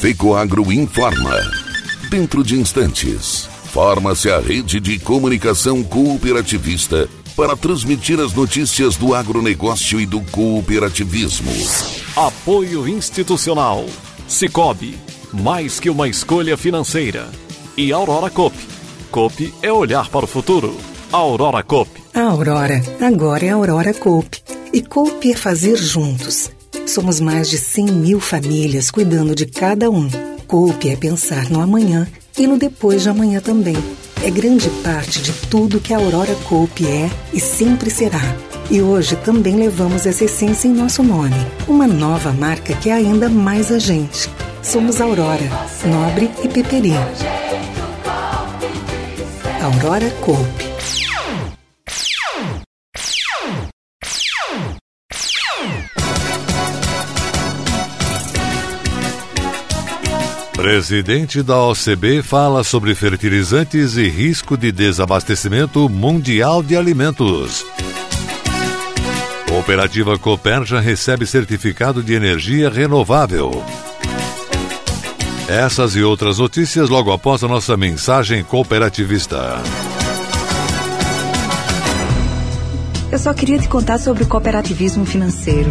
Fecoagro informa. Dentro de instantes, forma-se a rede de comunicação cooperativista para transmitir as notícias do agronegócio e do cooperativismo. Apoio institucional. Cicobi, mais que uma escolha financeira. E Aurora Cop. Cop é olhar para o futuro. Aurora Cop. A Aurora agora é Aurora Cop. E Cop é fazer juntos. Somos mais de 100 mil famílias cuidando de cada um. Cop é pensar no amanhã e no depois de amanhã também é grande parte de tudo que a Aurora Cope é e sempre será. E hoje também levamos essa essência em nosso nome, uma nova marca que é ainda mais a gente. Somos Aurora, Nobre e Peperi. Aurora Cope. Presidente da OCB fala sobre fertilizantes e risco de desabastecimento mundial de alimentos. Cooperativa Coperja recebe certificado de energia renovável. Essas e outras notícias logo após a nossa mensagem cooperativista. Eu só queria te contar sobre o cooperativismo financeiro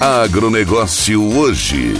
Agronegócio hoje.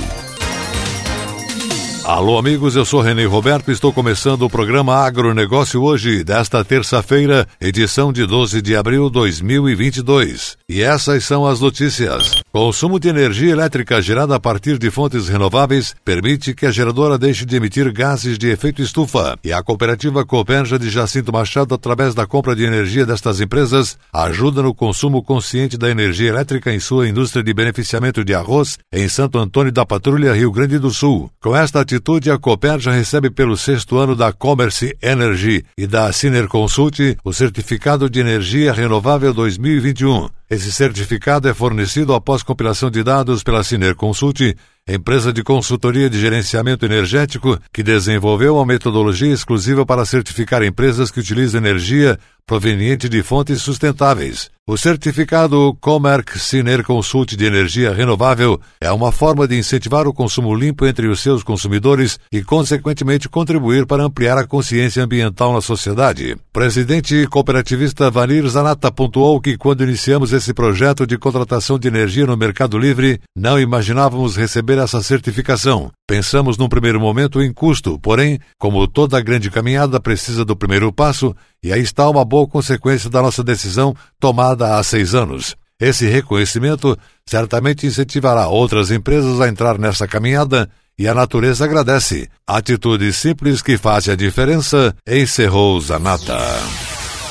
Alô, amigos, eu sou Renê Roberto e estou começando o programa Agronegócio hoje, desta terça-feira, edição de 12 de abril de 2022. E essas são as notícias. Consumo de energia elétrica gerada a partir de fontes renováveis permite que a geradora deixe de emitir gases de efeito estufa. E a cooperativa Copenja de Jacinto Machado, através da compra de energia destas empresas, ajuda no consumo consciente da energia elétrica em sua indústria de beneficiamento de arroz em Santo Antônio da Patrulha, Rio Grande do Sul. Com esta atitude, a Cooper já recebe pelo sexto ano da Commerce Energy e da Ciner Consult o certificado de energia renovável 2021. Esse certificado é fornecido após compilação de dados pela Ciner Consult, empresa de consultoria de gerenciamento energético que desenvolveu uma metodologia exclusiva para certificar empresas que utilizam energia proveniente de fontes sustentáveis. O certificado Comerc Siner Consult de Energia Renovável é uma forma de incentivar o consumo limpo entre os seus consumidores e, consequentemente, contribuir para ampliar a consciência ambiental na sociedade. Presidente cooperativista Vanir Zanata pontuou que, quando iniciamos esse projeto de contratação de energia no Mercado Livre, não imaginávamos receber essa certificação. Pensamos num primeiro momento em custo, porém, como toda grande caminhada precisa do primeiro passo, e aí está uma boa consequência da nossa decisão tomada há seis anos. Esse reconhecimento certamente incentivará outras empresas a entrar nessa caminhada e a natureza agradece. Atitude simples que faz a diferença, encerrou Zanata.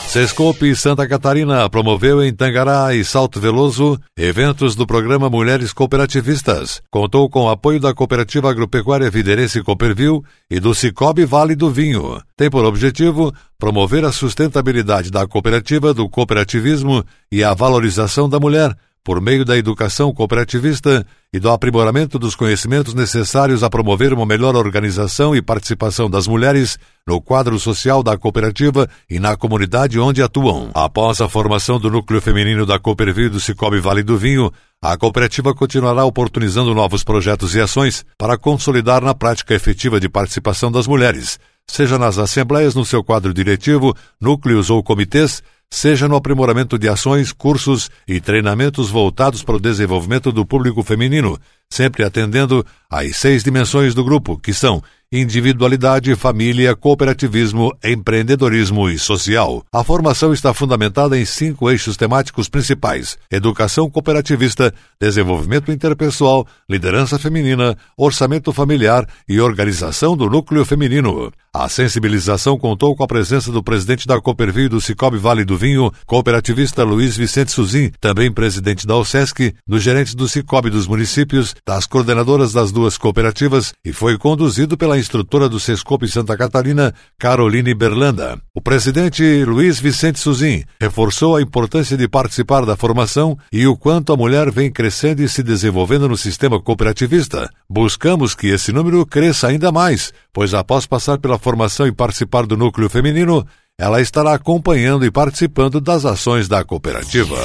Sescope Santa Catarina promoveu em Tangará e Salto Veloso eventos do programa Mulheres Cooperativistas. Contou com o apoio da Cooperativa Agropecuária Viderense Cooperville e do Cicobi Vale do Vinho. Tem por objetivo promover a sustentabilidade da cooperativa, do cooperativismo e a valorização da mulher por meio da educação cooperativista e do aprimoramento dos conhecimentos necessários a promover uma melhor organização e participação das mulheres no quadro social da cooperativa e na comunidade onde atuam. Após a formação do núcleo feminino da Cooperville do Cicobi Vale do Vinho, a cooperativa continuará oportunizando novos projetos e ações para consolidar na prática efetiva de participação das mulheres, seja nas assembleias no seu quadro diretivo, núcleos ou comitês, seja no aprimoramento de ações, cursos e treinamentos voltados para o desenvolvimento do público feminino, sempre atendendo às seis dimensões do grupo, que são individualidade, família, cooperativismo, empreendedorismo e social. A formação está fundamentada em cinco eixos temáticos principais: educação cooperativista, desenvolvimento interpessoal, liderança feminina, orçamento familiar e organização do núcleo feminino. A sensibilização contou com a presença do presidente da Cooperville do Cicobi Vale do Vinho, cooperativista Luiz Vicente Suzin, também presidente da OSESC, dos gerentes do Cicobi dos municípios das coordenadoras das duas cooperativas e foi conduzido pela instrutora do Sescope Santa Catarina, Caroline Berlanda. O presidente Luiz Vicente Suzin reforçou a importância de participar da formação e o quanto a mulher vem crescendo e se desenvolvendo no sistema cooperativista. Buscamos que esse número cresça ainda mais, pois após passar pela formação e participar do núcleo feminino, ela estará acompanhando e participando das ações da cooperativa.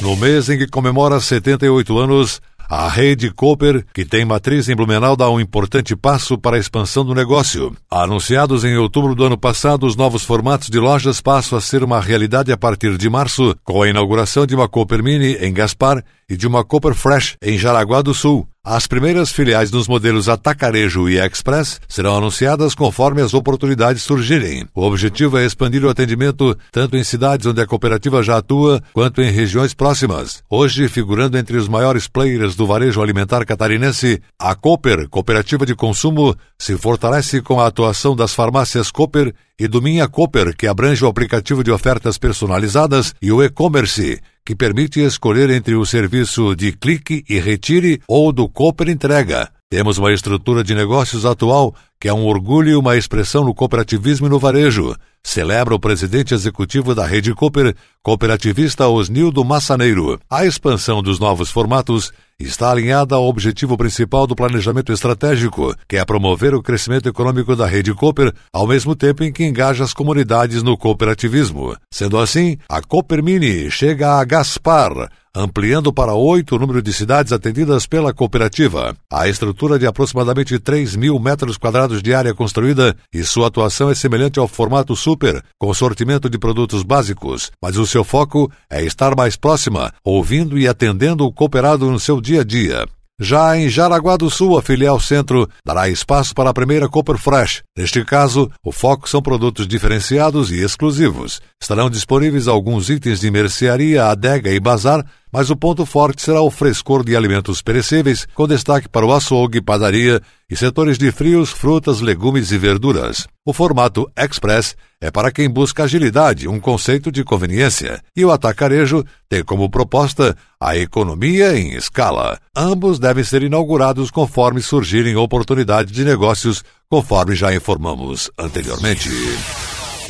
No mês em que comemora 78 anos, a rede Cooper, que tem matriz em Blumenau, dá um importante passo para a expansão do negócio. Anunciados em outubro do ano passado, os novos formatos de lojas passam a ser uma realidade a partir de março, com a inauguração de uma Cooper Mini em Gaspar e de uma Cooper Fresh em Jaraguá do Sul. As primeiras filiais dos modelos Atacarejo e Express serão anunciadas conforme as oportunidades surgirem. O objetivo é expandir o atendimento tanto em cidades onde a cooperativa já atua, quanto em regiões próximas. Hoje, figurando entre os maiores players do varejo alimentar catarinense, a Cooper, cooperativa de consumo, se fortalece com a atuação das farmácias Cooper e do Minha Cooper, que abrange o aplicativo de ofertas personalizadas, e o e-commerce, que permite escolher entre o serviço de clique e retire ou do Cooper Entrega. Temos uma estrutura de negócios atual que é um orgulho e uma expressão no cooperativismo e no varejo. Celebra o presidente executivo da Rede Cooper, cooperativista Osnildo Massaneiro. A expansão dos novos formatos está alinhada ao objetivo principal do planejamento estratégico, que é promover o crescimento econômico da Rede Cooper, ao mesmo tempo em que engaja as comunidades no cooperativismo. Sendo assim, a Cooper Mini chega a Gaspar, ampliando para oito o número de cidades atendidas pela cooperativa. A estrutura de aproximadamente 3 mil metros quadrados de área construída e sua atuação é semelhante ao formato super, com sortimento de produtos básicos, mas o seu foco é estar mais próxima, ouvindo e atendendo o cooperado no seu dia a dia. Já em Jaraguá do Sul, a filial Centro dará espaço para a primeira Cooper Fresh. Neste caso, o foco são produtos diferenciados e exclusivos. Estarão disponíveis alguns itens de mercearia, adega e bazar, mas o ponto forte será o frescor de alimentos perecíveis, com destaque para o açougue, padaria e setores de frios, frutas, legumes e verduras. O formato Express é para quem busca agilidade, um conceito de conveniência, e o atacarejo tem como proposta a economia em escala. Ambos devem ser inaugurados conforme surgirem oportunidades de negócios, conforme já informamos anteriormente.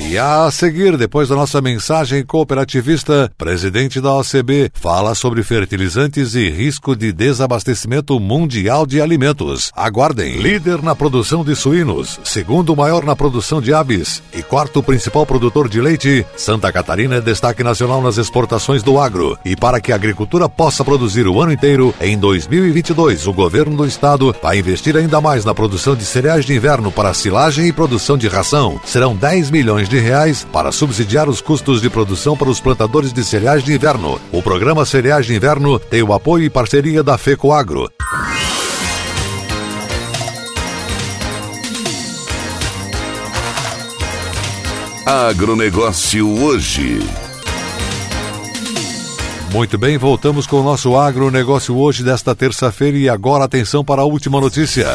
E a seguir, depois da nossa mensagem cooperativista, presidente da OCB fala sobre fertilizantes e risco de desabastecimento mundial de alimentos. Aguardem. Líder na produção de suínos, segundo maior na produção de aves e quarto principal produtor de leite, Santa Catarina é destaque nacional nas exportações do agro. E para que a agricultura possa produzir o ano inteiro, em 2022, o governo do estado vai investir ainda mais na produção de cereais de inverno para silagem e produção de ração. Serão 10 milhões de reais para subsidiar os custos de produção para os plantadores de cereais de inverno. O programa Cereais de Inverno tem o apoio e parceria da FECOAGRO. Agronegócio hoje. Muito bem, voltamos com o nosso agronegócio hoje desta terça-feira e agora atenção para a última notícia.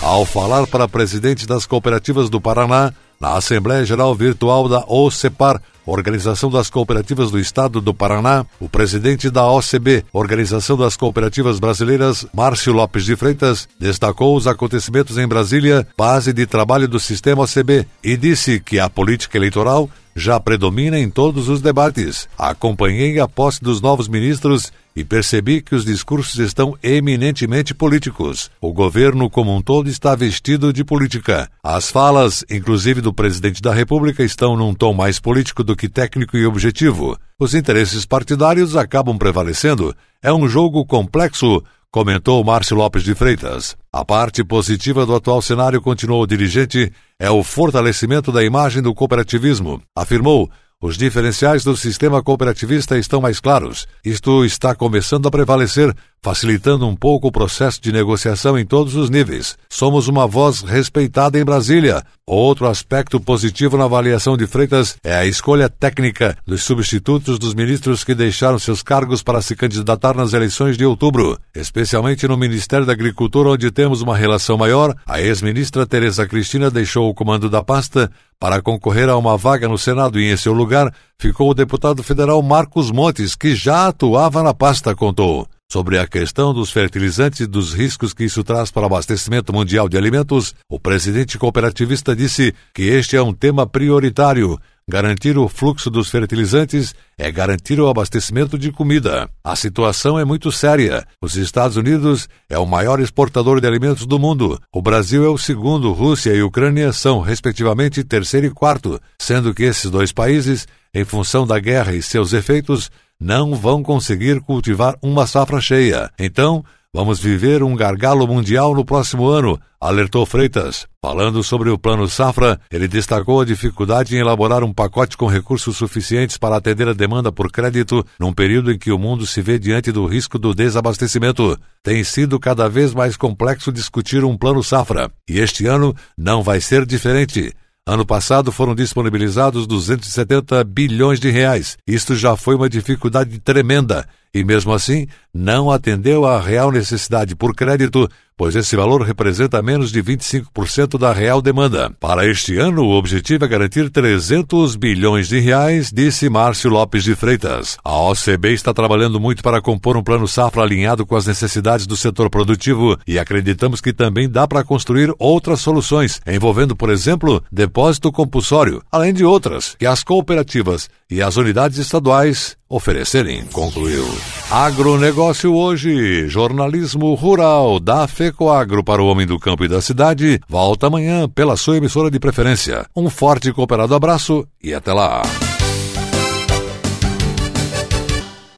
Ao falar para presidente das cooperativas do Paraná, na Assembleia Geral Virtual da OCEPAR, Organização das Cooperativas do Estado do Paraná, o presidente da OCB, Organização das Cooperativas Brasileiras, Márcio Lopes de Freitas, destacou os acontecimentos em Brasília, base de trabalho do sistema OCB, e disse que a política eleitoral já predomina em todos os debates. Acompanhei a posse dos novos ministros e percebi que os discursos estão eminentemente políticos. O governo como um todo está vestido de política. As falas, inclusive do presidente da República, estão num tom mais político do que técnico e objetivo. Os interesses partidários acabam prevalecendo. É um jogo complexo, comentou Márcio Lopes de Freitas. A parte positiva do atual cenário, continuou o dirigente, é o fortalecimento da imagem do cooperativismo. Afirmou os diferenciais do sistema cooperativista estão mais claros. Isto está começando a prevalecer, facilitando um pouco o processo de negociação em todos os níveis. Somos uma voz respeitada em Brasília. Outro aspecto positivo na avaliação de Freitas é a escolha técnica dos substitutos dos ministros que deixaram seus cargos para se candidatar nas eleições de outubro, especialmente no Ministério da Agricultura, onde temos uma relação maior. A ex-ministra Tereza Cristina deixou o comando da pasta para concorrer a uma vaga no Senado e em seu lugar ficou o deputado federal Marcos Montes, que já atuava na pasta, contou. Sobre a questão dos fertilizantes e dos riscos que isso traz para o abastecimento mundial de alimentos, o presidente cooperativista disse que este é um tema prioritário Garantir o fluxo dos fertilizantes é garantir o abastecimento de comida. A situação é muito séria. Os Estados Unidos é o maior exportador de alimentos do mundo. O Brasil é o segundo. Rússia e Ucrânia são, respectivamente, terceiro e quarto, sendo que esses dois países, em função da guerra e seus efeitos, não vão conseguir cultivar uma safra cheia. Então, Vamos viver um gargalo mundial no próximo ano, alertou Freitas. Falando sobre o Plano Safra, ele destacou a dificuldade em elaborar um pacote com recursos suficientes para atender a demanda por crédito num período em que o mundo se vê diante do risco do desabastecimento. Tem sido cada vez mais complexo discutir um Plano Safra, e este ano não vai ser diferente. Ano passado foram disponibilizados 270 bilhões de reais. Isto já foi uma dificuldade tremenda e, mesmo assim, não atendeu à real necessidade por crédito, pois esse valor representa menos de 25% da real demanda. Para este ano, o objetivo é garantir 300 bilhões de reais, disse Márcio Lopes de Freitas. A OCB está trabalhando muito para compor um plano safra alinhado com as necessidades do setor produtivo e acreditamos que também dá para construir outras soluções, envolvendo, por exemplo, depósito compulsório, além de outras que as cooperativas e as unidades estaduais oferecerem, concluiu. Agronegócio hoje, jornalismo rural da FECOAGro para o homem do campo e da cidade, volta amanhã pela sua emissora de preferência. Um forte e cooperado abraço e até lá.